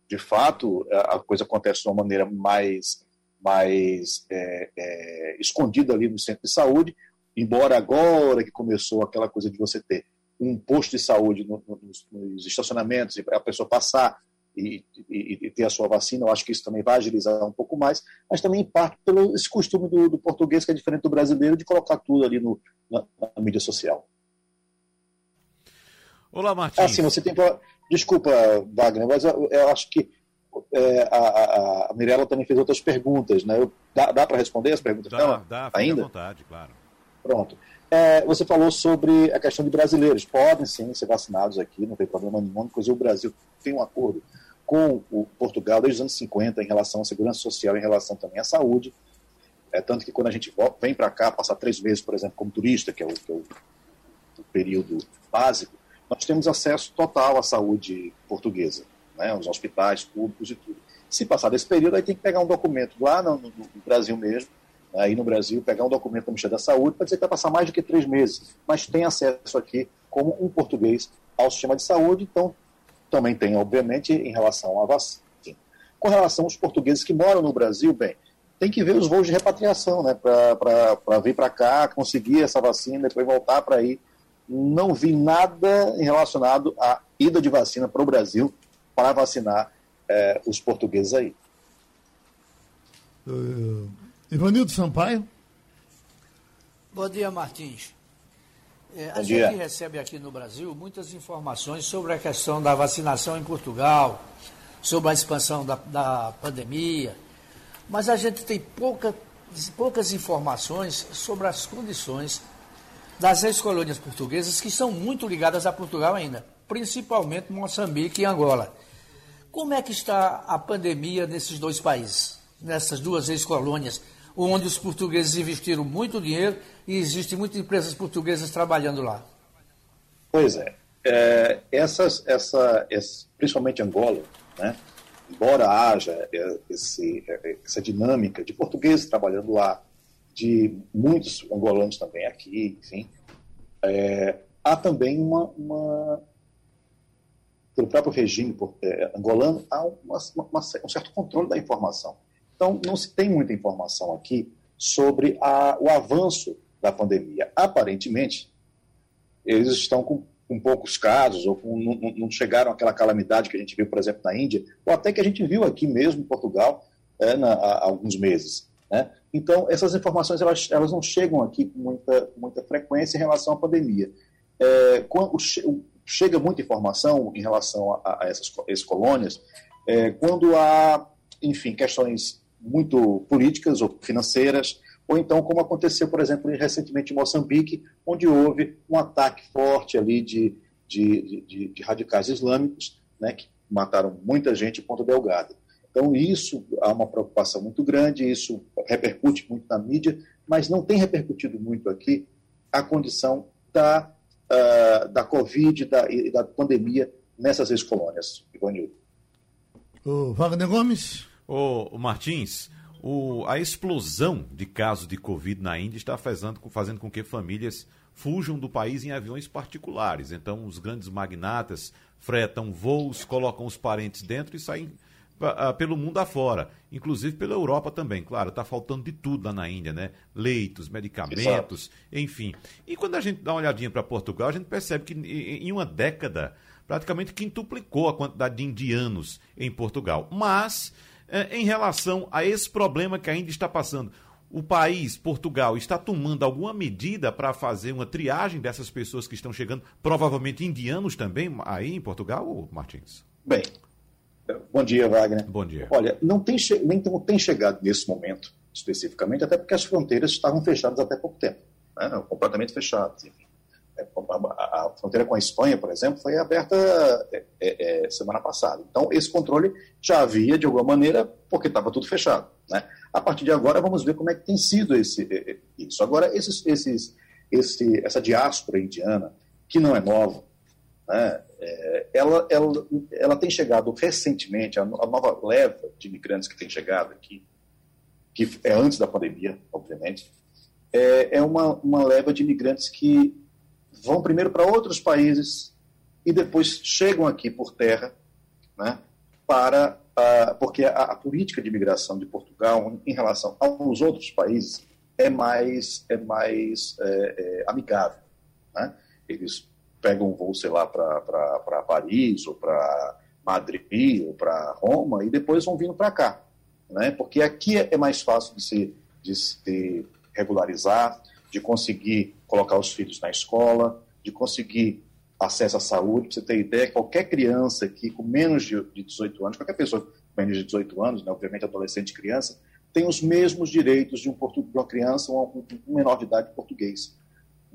de fato a coisa acontece de uma maneira mais, mais é, é, escondida ali no centro de saúde, embora agora que começou aquela coisa de você ter um posto de saúde no, no, nos, nos, estacionamentos e a pessoa passar e, e, e, ter a sua vacina, eu acho que isso também vai agilizar um pouco mais, mas também em parte pelo esse costume do, do português que é diferente do brasileiro de colocar tudo ali no, na, na mídia social. Olá, Martins. Assim, você tem. Desculpa, Wagner, mas eu, eu acho que é, a, a, Mirella também fez outras perguntas, né? Eu, dá dá para responder as perguntas? Dá, não, dá, ainda? à vontade, claro. Pronto. É, você falou sobre a questão de brasileiros. Podem sim ser vacinados aqui, não tem problema nenhum. Inclusive, o Brasil tem um acordo com o Portugal desde os anos 50 em relação à segurança social, em relação também à saúde. É, tanto que quando a gente vem para cá, passar três meses, por exemplo, como turista, que é o, que é o, o período básico, nós temos acesso total à saúde portuguesa, né, aos hospitais públicos e tudo. Se passar desse período, aí tem que pegar um documento lá no, no, no Brasil mesmo, né, aí no Brasil, pegar um documento do Ministério da Saúde para dizer que vai passar mais do que três meses, mas tem acesso aqui como um português ao sistema de saúde, então também tem, obviamente, em relação à vacina. Com relação aos portugueses que moram no Brasil, bem, tem que ver os voos de repatriação, né, para vir para cá, conseguir essa vacina, depois voltar para aí não vi nada relacionado à ida de vacina para o Brasil para vacinar eh, os portugueses aí. Uh, Ivanildo Sampaio. Bom dia, Martins. É, a Bom gente dia. recebe aqui no Brasil muitas informações sobre a questão da vacinação em Portugal, sobre a expansão da, da pandemia, mas a gente tem pouca, poucas informações sobre as condições das ex-colônias portuguesas que são muito ligadas a Portugal ainda, principalmente Moçambique e Angola. Como é que está a pandemia nesses dois países, nessas duas ex-colônias, onde os portugueses investiram muito dinheiro e existem muitas empresas portuguesas trabalhando lá? Pois é. é essas, essa, essa, principalmente Angola, né? embora haja esse, essa dinâmica de portugueses trabalhando lá, de muitos angolanos também aqui, enfim. É, há também uma, uma, pelo próprio regime é, angolano, há uma, uma, um certo controle da informação. Então, não se tem muita informação aqui sobre a, o avanço da pandemia. Aparentemente, eles estão com, com poucos casos, ou com, não, não, chegaram àquela calamidade que a gente viu, por exemplo, na Índia, ou até que a gente viu aqui mesmo em Portugal é, na, há alguns meses. Né? Então, essas informações elas, elas não chegam aqui com muita, muita frequência em relação à pandemia. É, quando chega muita informação em relação a, a essas, essas, colônias, é, quando há, enfim, questões muito políticas ou financeiras, ou então como aconteceu, por exemplo, recentemente em Moçambique, onde houve um ataque forte ali de, de, de, de radicais islâmicos, né, que mataram muita gente em Ponta Delgada. Então, isso há uma preocupação muito grande, isso repercute muito na mídia, mas não tem repercutido muito aqui a condição da, uh, da Covid da, e da pandemia nessas ex-colônias, Ivanildo. O Wagner Gomes. O, Martins, o, a explosão de casos de Covid na Índia está fazendo, fazendo com que famílias fujam do país em aviões particulares. Então, os grandes magnatas fretam voos, colocam os parentes dentro e saem pelo mundo afora, inclusive pela Europa também. Claro, está faltando de tudo lá na Índia, né? Leitos, medicamentos, Exato. enfim. E quando a gente dá uma olhadinha para Portugal, a gente percebe que em uma década praticamente quintuplicou a quantidade de indianos em Portugal. Mas, eh, em relação a esse problema que a Índia está passando, o país, Portugal, está tomando alguma medida para fazer uma triagem dessas pessoas que estão chegando, provavelmente indianos também, aí em Portugal, Martins? Bem, Bom dia, Wagner. Bom dia. Olha, não tem, nem não tem chegado nesse momento especificamente, até porque as fronteiras estavam fechadas até pouco tempo, né? completamente fechadas. É, a, fronteira com a Espanha, por exemplo, foi aberta é, é, é, semana passada. Então, esse controle já havia, de alguma maneira, porque estava tudo fechado. Né? A partir de agora, vamos ver como é que tem sido esse, isso. Agora, esses, esses, esse, essa diáspora indiana, que não é nova, né, é, ela, ela, ela tem chegado recentemente, a, nova leva de imigrantes que tem chegado aqui, que é antes da pandemia, obviamente, é, é uma, uma leva de imigrantes que vão primeiro para outros países e depois chegam aqui por terra, né, para porque a, a, política de imigração de Portugal em relação aos outros países é mais é mais é, é, amigável, né? Eles pegam um voo, sei lá, para Paris ou para Madrid ou para Roma e depois vão vindo para cá, né? Porque aqui é, é mais fácil de se, de se regularizar, de conseguir colocar os filhos na escola, de conseguir acesso à saúde. Para você ter ideia, qualquer criança que com menos de 18 anos, qualquer pessoa com menos de 18 anos, né, obviamente adolescente e criança, tem os mesmos direitos de, um de uma criança ou um menor de idade português.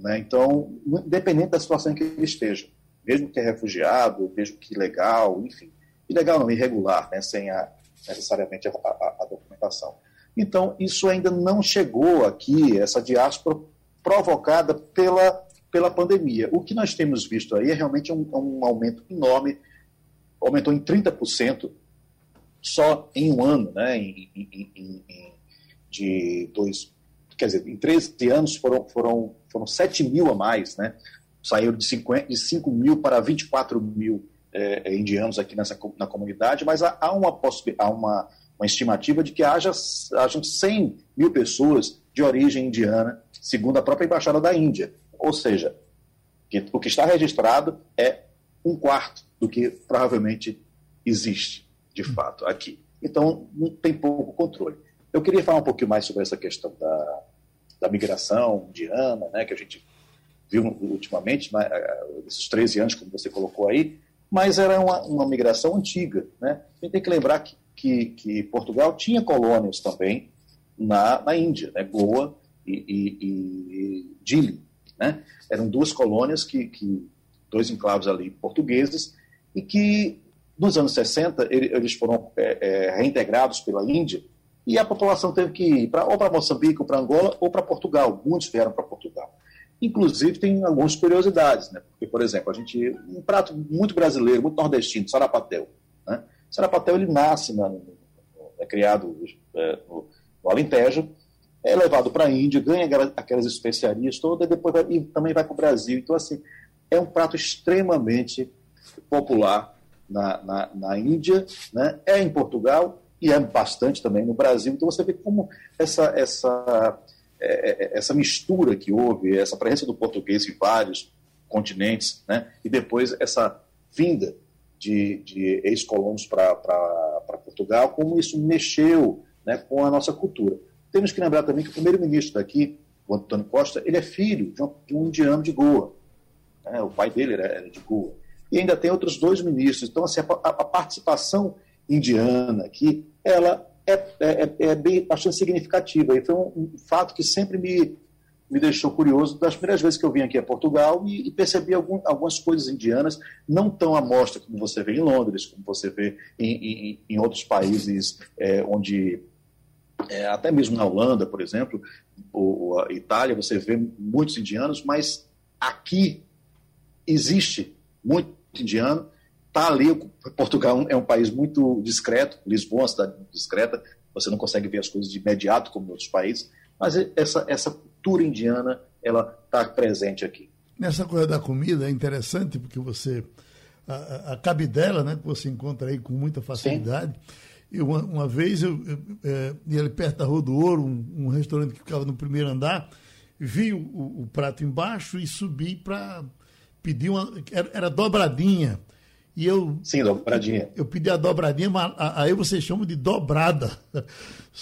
Né? Então, independente da situação em que ele esteja, mesmo que é refugiado, mesmo que ilegal, enfim, ilegal não, irregular, né? sem a, necessariamente a, a, a documentação. Então, isso ainda não chegou aqui, essa diáspora provocada pela pela pandemia. O que nós temos visto aí é realmente um, um aumento enorme, aumentou em 30% só em um ano, né? Em, em, em, de dois, quer dizer, em 13 anos foram, foram, foram 7 mil a mais, né? Saíram de, 50, de 5 mil para 24 mil é, indianos aqui nessa, na comunidade, mas há, há, uma, há uma, uma estimativa de que haja, hajam 100 mil pessoas de origem indiana, segundo a própria Embaixada da Índia. Ou seja, que o que está registrado é um quarto do que provavelmente existe, de fato, aqui. Então, tem pouco controle. Eu queria falar um pouquinho mais sobre essa questão da, da migração indiana, né, que a gente viu ultimamente, né, esses 13 anos, como você colocou aí, mas era uma, uma migração antiga. Né? A gente tem que lembrar que, que, que Portugal tinha colônias também na, na Índia, né? Goa e, e, e Dili. Né? Eram duas colônias, que, que dois enclaves ali portugueses, e que nos anos 60 eles foram é, é, reintegrados pela Índia e a população teve que ir pra, ou para Moçambique, ou para Angola, ou para Portugal. Muitos vieram para Portugal. Inclusive, tem algumas curiosidades, né? Porque, por exemplo, a gente. Um prato muito brasileiro, muito nordestino, sarapatel. Né? Sarapatel, ele nasce, na, é criado é, no, no Alentejo, é levado para a Índia, ganha aquelas especiarias todas, e depois vai, e também vai para o Brasil. Então, assim, é um prato extremamente popular na, na, na, Índia, né? é em Portugal e é bastante também no Brasil. Então, você vê como essa, essa, é, é essa mistura que houve, essa presença do português em vários continentes, né? e depois essa vinda de, de ex-colonos para Portugal, como isso mexeu né, com a nossa cultura. Temos que lembrar também que o primeiro-ministro daqui, o Antônio Costa, ele é filho de um, de um indiano de Goa. Né? O pai dele era, era, de Goa. E ainda tem outros dois ministros. Então, assim, a, a participação indiana aqui, ela é, é, é, é bem, bastante significativa. E foi um, um, fato que sempre me, me deixou curioso das primeiras vezes que eu vim aqui a Portugal e, e percebi algum, algumas coisas indianas, não tão à mostra como você vê em Londres, como você vê em, em, em outros países é, onde é, até mesmo na Holanda, por exemplo, ou a Itália, você vê muitos indianos, mas aqui existe muito indiano. Está ali, Portugal é um país muito discreto, Lisboa é uma cidade muito discreta, você não consegue ver as coisas de imediato como em outros países, mas essa, essa cultura indiana ela está presente aqui. Nessa coisa da comida é interessante porque você a, a cabidela, né, que você encontra aí com muita facilidade. Eu, uma, uma vez, eu, eu é, ia ali perto da Rua do Ouro, um, um, restaurante que ficava no primeiro andar, vi o, o, o prato embaixo e subi para pedir uma. Era, era, dobradinha. E eu. Sim, dobradinha. Eu, eu pedi a dobradinha, mas aí vocês chamam de dobrada.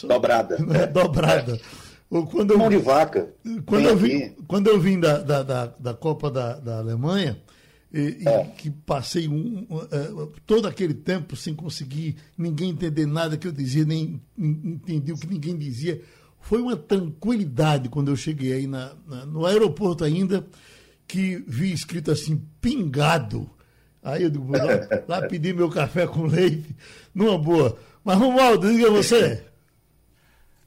Dobrada. É, dobrada. É. Quando eu, Mão de vaca. Quando eu, vim, quando eu vim da, da, da, da Copa da, da Alemanha, e, é. que passei um, uh, todo aquele tempo sem conseguir ninguém entender nada que eu dizia, nem entendi o que ninguém dizia. Foi uma tranquilidade quando eu cheguei aí na, na, no aeroporto ainda, que vi escrito assim, pingado. Aí eu digo, vou lá, lá pedir meu café com leite, numa boa. Mas Romualdo, diga você.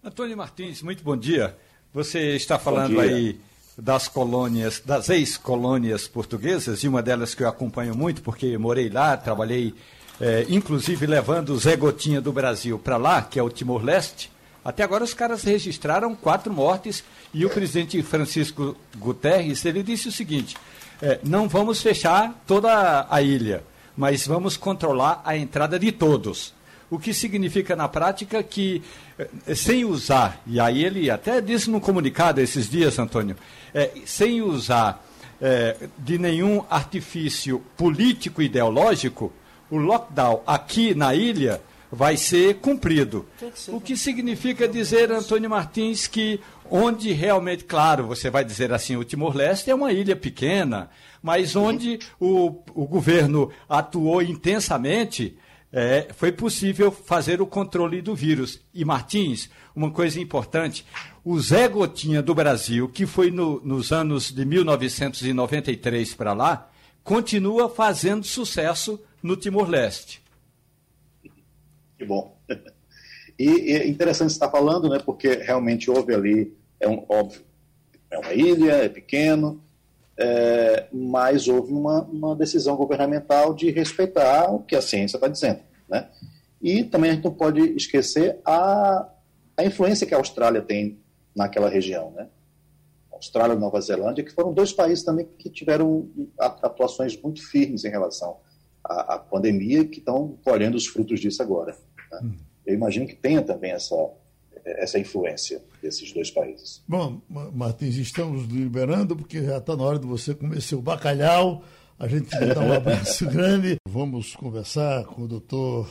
Antônio Martins, muito bom dia. Você está falando aí das colônias, das ex-colônias portuguesas, e uma delas que eu acompanho muito, porque morei lá, trabalhei, é, inclusive levando o Zé Gotinha do Brasil para lá, que é o Timor-Leste. Até agora os caras registraram quatro mortes e o presidente Francisco Guterres ele disse o seguinte: é, não vamos fechar toda a ilha, mas vamos controlar a entrada de todos. O que significa na prática que, é, sem usar, e aí ele até disse no comunicado esses dias, Antônio, é, sem usar é, de nenhum artifício político ideológico, o lockdown aqui na ilha vai ser cumprido. O que significa dizer, Antônio Martins, que onde realmente, claro, você vai dizer assim, o Timor-Leste é uma ilha pequena, mas onde o, o governo atuou intensamente, é, foi possível fazer o controle do vírus. E Martins, uma coisa importante, o Zé Gotinha do Brasil, que foi no, nos anos de 1993 para lá, continua fazendo sucesso no Timor-Leste. Que bom. E é interessante estar falando, né, porque realmente houve ali é um óbvio, é uma ilha, é pequeno, é, mas houve uma, uma decisão governamental de respeitar o que a ciência está dizendo, né? E também a gente não pode esquecer a, a influência que a Austrália tem naquela região, né? Austrália e Nova Zelândia, que foram dois países também que tiveram atuações muito firmes em relação à, à pandemia, que estão colhendo os frutos disso agora. Né? Hum. Eu imagino que tenha também essa, essa influência desses dois países. Bom, Martins, estamos liberando porque já está na hora de você comer seu bacalhau. A gente dá um abraço grande. Vamos conversar com o doutor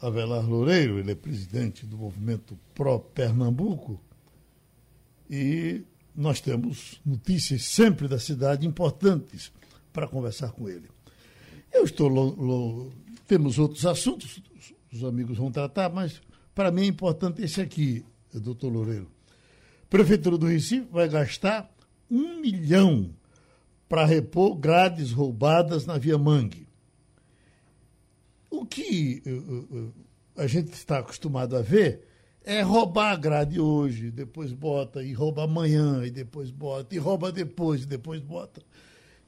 Avelar Loureiro, ele é presidente do movimento Pro Pernambuco. E nós temos notícias sempre da cidade importantes para conversar com ele. Eu estou. Lo, lo, temos outros assuntos, os amigos vão tratar, mas para mim é importante esse aqui, doutor Loureiro. Prefeitura do Recife vai gastar um milhão para repor grades roubadas na Via Mangue. O que uh, uh, a gente está acostumado a ver é roubar a grade hoje, depois bota, e rouba amanhã, e depois bota, e rouba depois, e depois bota.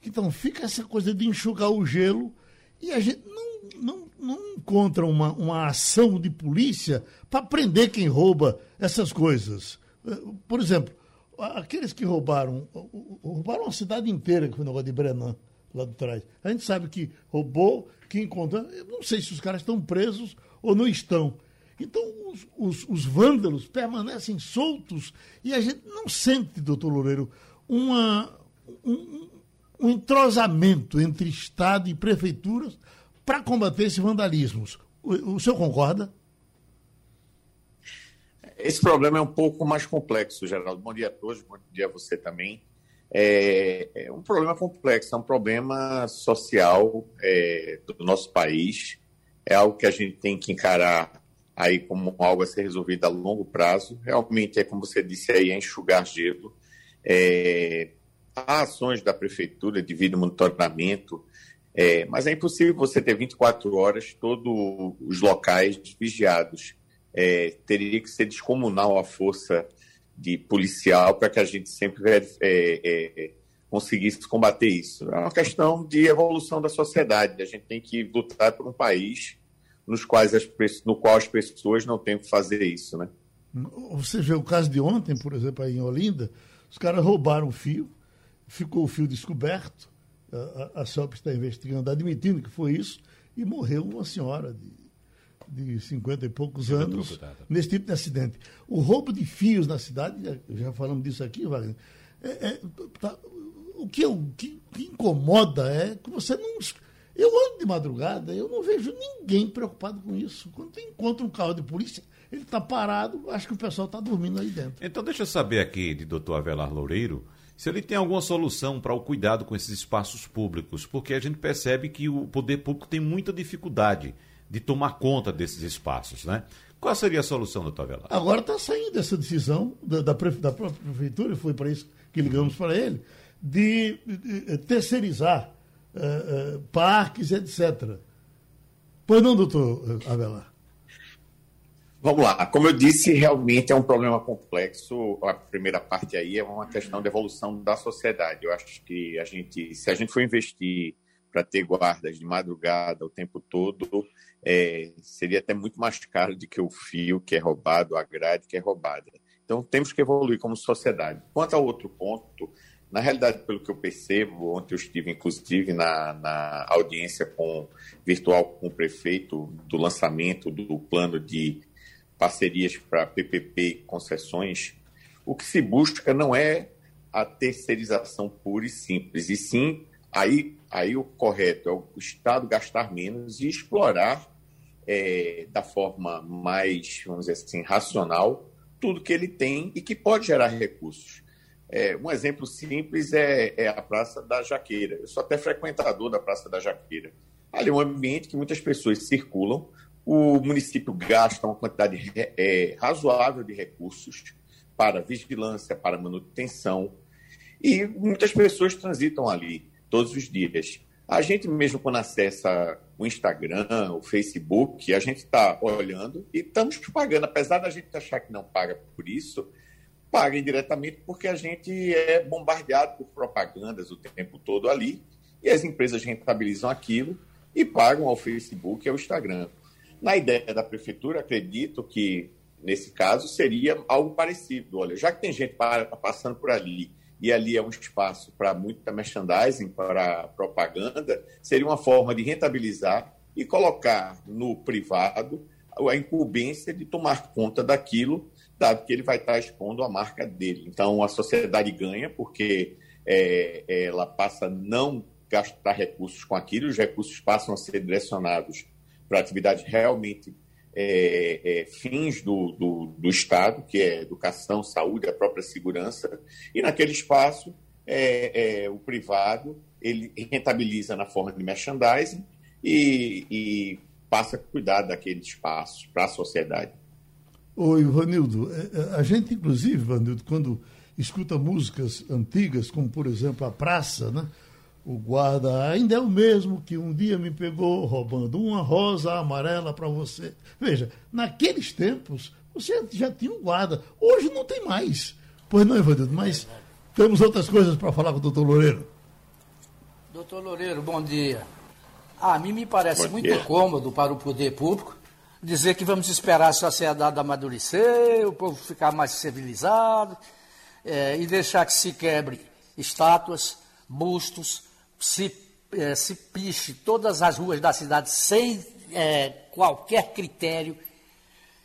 Então fica essa coisa de enxugar o gelo e a gente não, não, não encontra uma, uma ação de polícia para prender quem rouba essas coisas. Por exemplo, aqueles que roubaram, roubaram a cidade inteira, que foi o negócio de Brenan, lá de trás. A gente sabe que roubou, que encontrou. Eu não sei se os caras estão presos ou não estão. Então, os, os, os, vândalos permanecem soltos e a gente não sente, doutor Loureiro, uma, um, um entrosamento entre Estado e prefeituras para combater esses vandalismos. O, o senhor concorda? Esse problema é um pouco mais complexo, Geraldo. Bom dia a todos, bom dia a você também. É, é um problema complexo, é um problema social é, do nosso país. É algo que a gente tem que encarar aí como algo a ser resolvido a longo prazo. Realmente é como você disse aí, é enxugar gelo. É, há ações da prefeitura devido ao monitoramento, é, mas é impossível você ter 24 horas todos os locais vigiados. É, teria que ser descomunal a força de policial para que a gente sempre é, é, conseguisse combater isso. É uma questão de evolução da sociedade. A gente tem que lutar por um país nos quais as, no qual as pessoas não têm que fazer isso, né? Você vê o caso de ontem, por exemplo, aí em Olinda, os caras roubaram o fio, ficou o fio descoberto, a, a SOP está investigando, admitindo que foi isso, e morreu uma senhora de, de 50 e poucos anos nesse tipo de acidente. O roubo de fios na cidade, já, já falamos disso aqui, Wagner, é, é, tá, o que, que, que incomoda é que você não. Eu ando de madrugada, eu não vejo ninguém preocupado com isso. Quando você encontra um carro de polícia, ele está parado, acho que o pessoal está dormindo aí dentro. Então, deixa eu saber aqui de doutor Avelar Loureiro se ele tem alguma solução para o cuidado com esses espaços públicos, porque a gente percebe que o poder público tem muita dificuldade de tomar conta desses espaços, né? Qual seria a solução, doutor Avelar? Agora está saindo essa decisão da, da, da, própria prefeitura, foi para isso que ligamos para ele, de, de, de terceirizar uh, uh, parques, etc. Pois não, doutor Avelar? Vamos lá. Como eu disse, realmente é um problema complexo. A primeira parte aí é uma questão de evolução da sociedade. Eu acho que a gente, se a gente for investir para ter guardas de madrugada o tempo todo, é, seria até muito mais caro do que o fio que é roubado, a grade que é roubada. Então temos que evoluir como sociedade. Quanto ao outro ponto, na realidade, pelo que eu percebo, ontem eu estive inclusive na, na audiência com virtual com o prefeito do lançamento do plano de parcerias para PPP e concessões, o que se busca não é a terceirização pura e simples, e sim aí, aí o correto é o Estado gastar menos e explorar é, da forma mais, vamos dizer assim, racional tudo que ele tem e que pode gerar recursos. É, um exemplo simples é, é, a Praça da Jaqueira. Eu sou até frequentador da Praça da Jaqueira. Ali é um ambiente que muitas pessoas circulam, o município gasta uma quantidade é, razoável de recursos para vigilância, para manutenção, e muitas pessoas transitam ali todos os dias. A gente mesmo, quando acessa o Instagram, o Facebook, a gente está olhando e estamos pagando, apesar da gente achar que não paga por isso, paga indiretamente porque a gente é bombardeado por propagandas o tempo todo ali e as empresas rentabilizam aquilo e pagam ao Facebook e ao Instagram. Na ideia da prefeitura, acredito que, nesse caso, seria algo parecido. Olha, já que tem gente passando por ali e ali é um espaço para muita merchandising, para propaganda, seria uma forma de rentabilizar e colocar no privado a incumbência de tomar conta daquilo, dado que ele vai estar expondo a marca dele. Então, a sociedade ganha, porque é, ela passa a não gastar recursos com aquilo, os recursos passam a ser direcionados para atividades realmente é, é, fins do, do, do, Estado, que é educação, saúde, a própria segurança, e naquele espaço é, é o privado ele rentabiliza na forma de merchandising e, e passa a cuidar daquele espaço para a sociedade. Oi, Ivanildo, é, é, a gente inclusive, Ivanildo, quando escuta músicas antigas, como por exemplo a Praça, né? O guarda ainda é o mesmo que um dia me pegou roubando uma rosa amarela para você. Veja, naqueles tempos você já tinha um guarda. Hoje não tem mais. Pois não, Evandro, mas temos outras coisas para falar com o doutor Loureiro. Doutor Loureiro, bom dia. A mim me parece bom muito dia. cômodo para o poder público dizer que vamos esperar a sociedade amadurecer, o povo ficar mais civilizado é, e deixar que se quebre estátuas, bustos, se, é, se piche todas as ruas da cidade sem é, qualquer critério.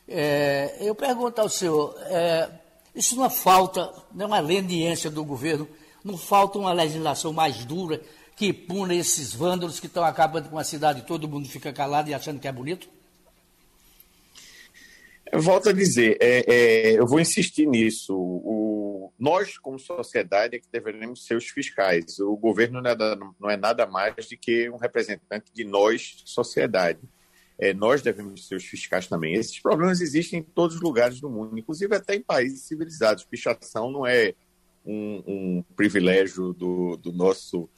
É, eu pergunto ao senhor, é, isso não falta, não é uma leniência do governo, não falta uma legislação mais dura que puna esses vândalos que estão acabando com a cidade e todo mundo fica calado e achando que é bonito? Volto a dizer, é, é, eu vou insistir nisso. O, nós, como sociedade, é que deveremos ser os fiscais. O governo não é, não é nada mais do que um representante de nós, sociedade. É, nós devemos ser os fiscais também. Esses problemas existem em todos os lugares do mundo, inclusive até em países civilizados. Pichação não é um, um privilégio do, do, nosso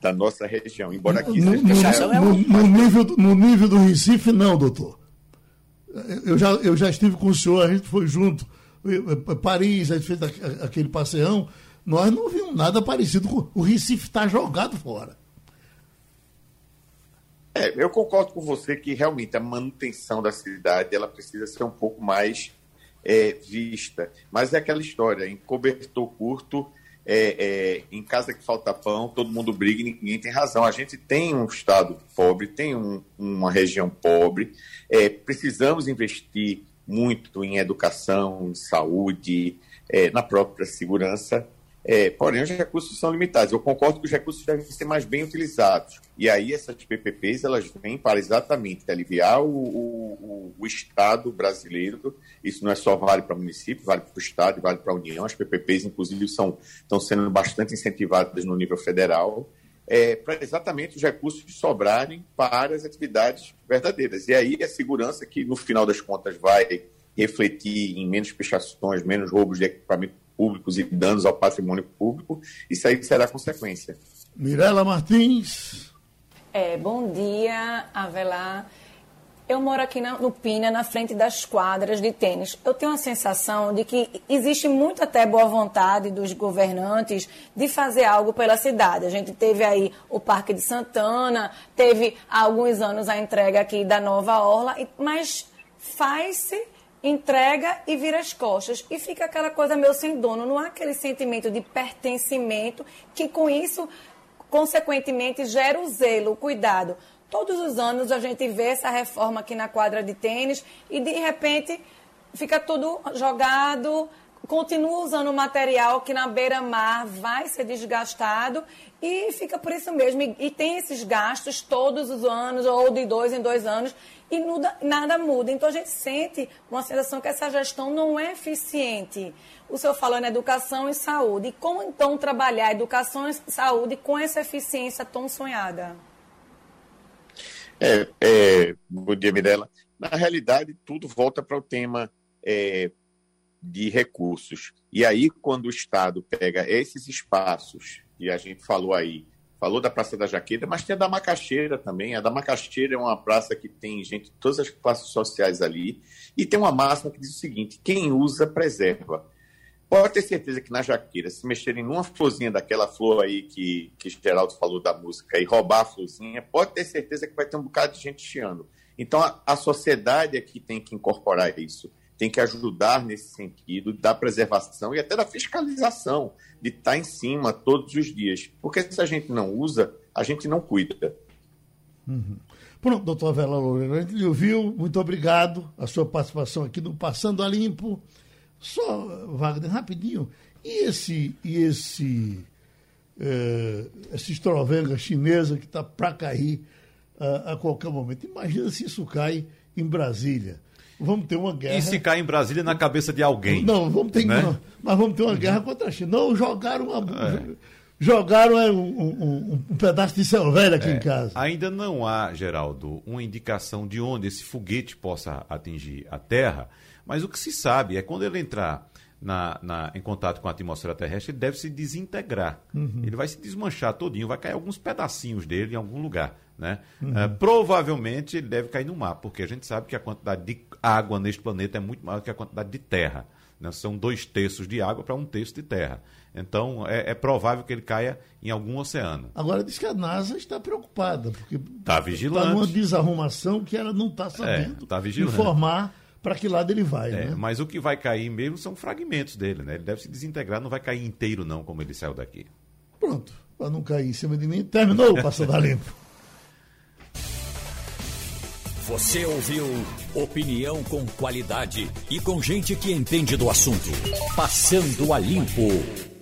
da nossa região, embora aqui no, seja... No, no, no, nível, no nível do Recife, não, doutor. Eu já, eu já estive com o senhor, a gente foi junto. Paris, a gente fez aquele passeão. Nós não vimos nada parecido com. O Recife está jogado fora. É, eu concordo com você que realmente a manutenção da cidade ela precisa ser um pouco mais é, vista. Mas é aquela história, em cobertor curto, é, é, em casa que falta pão, todo mundo briga e ninguém tem razão. A gente tem um estado pobre, tem um, uma região pobre, é, precisamos investir muito em educação, em saúde, é, na própria segurança. É, porém, os recursos são limitados. Eu concordo que os recursos devem ser mais bem utilizados. E aí essas PPPs elas vêm para exatamente aliviar o, o, o Estado brasileiro. Isso não é só vale para o município, vale para o Estado, vale para a União. As PPPs, inclusive, são, estão sendo bastante incentivadas no nível federal. É, para exatamente os recursos sobrarem para as atividades verdadeiras. E aí a segurança que, no final das contas, vai refletir em menos pichações, menos roubos de equipamento públicos e danos ao patrimônio público, isso aí será consequência. Mirela Martins. É, bom dia, Avelar. Eu moro aqui na, no Pina, na frente das quadras de tênis. Eu tenho a sensação de que existe muito até boa vontade dos governantes de fazer algo pela cidade. A gente teve aí o Parque de Santana, teve há alguns anos a entrega aqui da Nova Orla, mas faz-se, entrega e vira as costas. E fica aquela coisa meio sem dono. Não há aquele sentimento de pertencimento que com isso, consequentemente, gera o zelo, o cuidado. Todos os anos a gente vê essa reforma aqui na quadra de tênis e de repente fica tudo jogado, continua usando material que na beira-mar vai ser desgastado e fica por isso mesmo. E, e, tem esses gastos todos os anos, ou de dois em dois anos, e nuda, nada muda. Então a gente sente uma sensação que essa gestão não é eficiente. O senhor falou em educação e saúde. E como então trabalhar educação e saúde com essa eficiência tão sonhada? É, é, bom dia, Mirella. Na realidade, tudo volta para o tema é, de recursos. E aí, quando o Estado pega esses espaços, e a gente falou aí, falou da Praça da Jaqueira, mas tem a da Macaxeira também. A da Macaxeira é uma praça que tem gente de todas as classes sociais ali. E tem uma máxima que diz o seguinte: quem usa, preserva. Pode ter certeza que na jaqueira, se mexerem numa florzinha daquela flor aí que, que Geraldo falou da música e roubar a florzinha, pode ter certeza que vai ter um bocado de gente chiando. Então a, a sociedade aqui tem que incorporar isso, tem que ajudar nesse sentido da preservação e até da fiscalização, de estar em cima todos os dias. Porque se a gente não usa, a gente não cuida. Uhum. Pronto, doutor Vela Loureiro, a gente lhe ouviu, muito obrigado a sua participação aqui no Passando a Limpo. Só, Wagner, rapidinho, e esse, e esse, é, essa estrovenga chinesa que está para cair a, a qualquer momento? Imagina se isso cai em Brasília. Vamos ter uma guerra. E se cai em Brasília na cabeça de alguém? Não, vamos ter, né? não, mas vamos ter uma guerra contra a China. Não, jogaram uma. É. Jogaram é, um, um, um, pedaço de céu velho aqui é, em casa. Ainda não há, Geraldo, uma indicação de onde esse foguete possa atingir a Terra. Mas o que se sabe é quando ele entrar na, na, em contato com a atmosfera terrestre, ele deve se desintegrar. Uhum. Ele vai se desmanchar todinho, vai cair alguns pedacinhos dele em algum lugar. Né? Uhum. Uh, provavelmente ele deve cair no mar, porque a gente sabe que a quantidade de água neste planeta é muito maior que a quantidade de terra. Né? São dois terços de água para um terço de terra. Então é, é, provável que ele caia em algum oceano. Agora diz que a NASA está preocupada, porque está vigilando. Está numa desarrumação que ela não está sabendo é, tá informar para que lado ele vai. É, né? Mas o que vai cair mesmo são fragmentos dele, né? Ele deve se desintegrar, não vai cair inteiro, não, como ele saiu daqui. Pronto, para não cair em cima de mim, terminou o Passando a Limpo. Você ouviu opinião com qualidade e com gente que entende do assunto. Passando a Limpo.